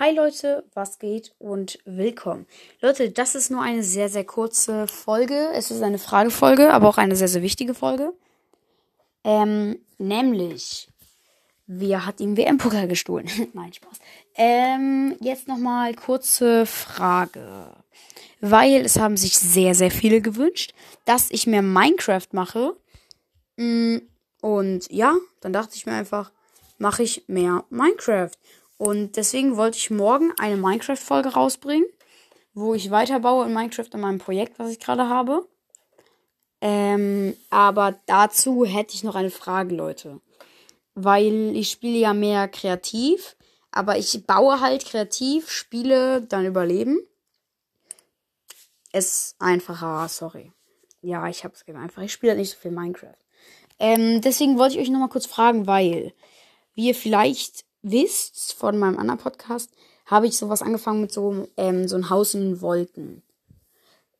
Hi Leute, was geht und willkommen. Leute, das ist nur eine sehr, sehr kurze Folge. Es ist eine Fragefolge, aber auch eine sehr, sehr wichtige Folge. Ähm, nämlich, wer hat ihm WM-Pokal gestohlen? Nein, Spaß. Ähm, jetzt nochmal kurze Frage. Weil es haben sich sehr, sehr viele gewünscht, dass ich mehr Minecraft mache. Mm, und ja, dann dachte ich mir einfach, mache ich mehr Minecraft. Und deswegen wollte ich morgen eine Minecraft-Folge rausbringen, wo ich weiterbaue in Minecraft in meinem Projekt, was ich gerade habe. Ähm, aber dazu hätte ich noch eine Frage, Leute. Weil ich spiele ja mehr kreativ, aber ich baue halt kreativ, spiele, dann überleben. Es einfacher, sorry. Ja, ich hab's einfach. Ich spiele halt nicht so viel Minecraft. Ähm, deswegen wollte ich euch nochmal kurz fragen, weil wie ihr vielleicht wisst von meinem anderen Podcast, habe ich sowas angefangen mit so, ähm, so ein Haus in Wolken.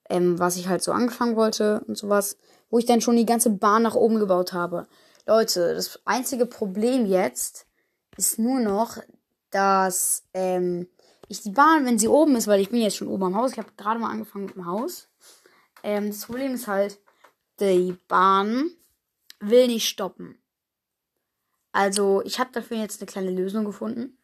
Ähm, was ich halt so angefangen wollte und sowas, wo ich dann schon die ganze Bahn nach oben gebaut habe. Leute, das einzige Problem jetzt ist nur noch, dass ähm, ich die Bahn, wenn sie oben ist, weil ich bin jetzt schon oben am Haus, ich habe gerade mal angefangen mit dem Haus. Ähm, das Problem ist halt, die Bahn will nicht stoppen. Also, ich habe dafür jetzt eine kleine Lösung gefunden.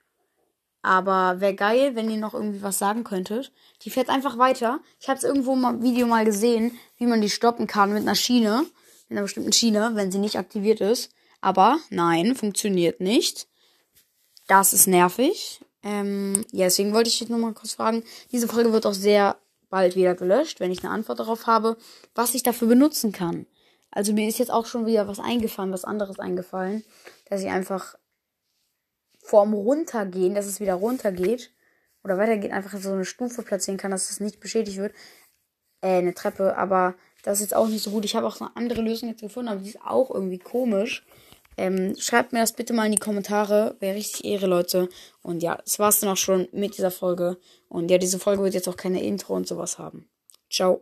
Aber wäre geil, wenn ihr noch irgendwie was sagen könntet. Die fährt einfach weiter. Ich habe es irgendwo im Video mal gesehen, wie man die stoppen kann mit einer Schiene. Mit einer bestimmten Schiene, wenn sie nicht aktiviert ist. Aber nein, funktioniert nicht. Das ist nervig. Ähm, ja, deswegen wollte ich jetzt nochmal kurz fragen. Diese Folge wird auch sehr bald wieder gelöscht, wenn ich eine Antwort darauf habe, was ich dafür benutzen kann. Also mir ist jetzt auch schon wieder was eingefallen, was anderes eingefallen, dass ich einfach vorm Runtergehen, dass es wieder runtergeht oder weitergeht, einfach so eine Stufe platzieren kann, dass es nicht beschädigt wird. Äh, eine Treppe, aber das ist jetzt auch nicht so gut. Ich habe auch so eine andere Lösung jetzt gefunden, aber die ist auch irgendwie komisch. Ähm, schreibt mir das bitte mal in die Kommentare. Wäre richtig Ehre, Leute. Und ja, das war's dann auch schon mit dieser Folge. Und ja, diese Folge wird jetzt auch keine Intro und sowas haben. Ciao.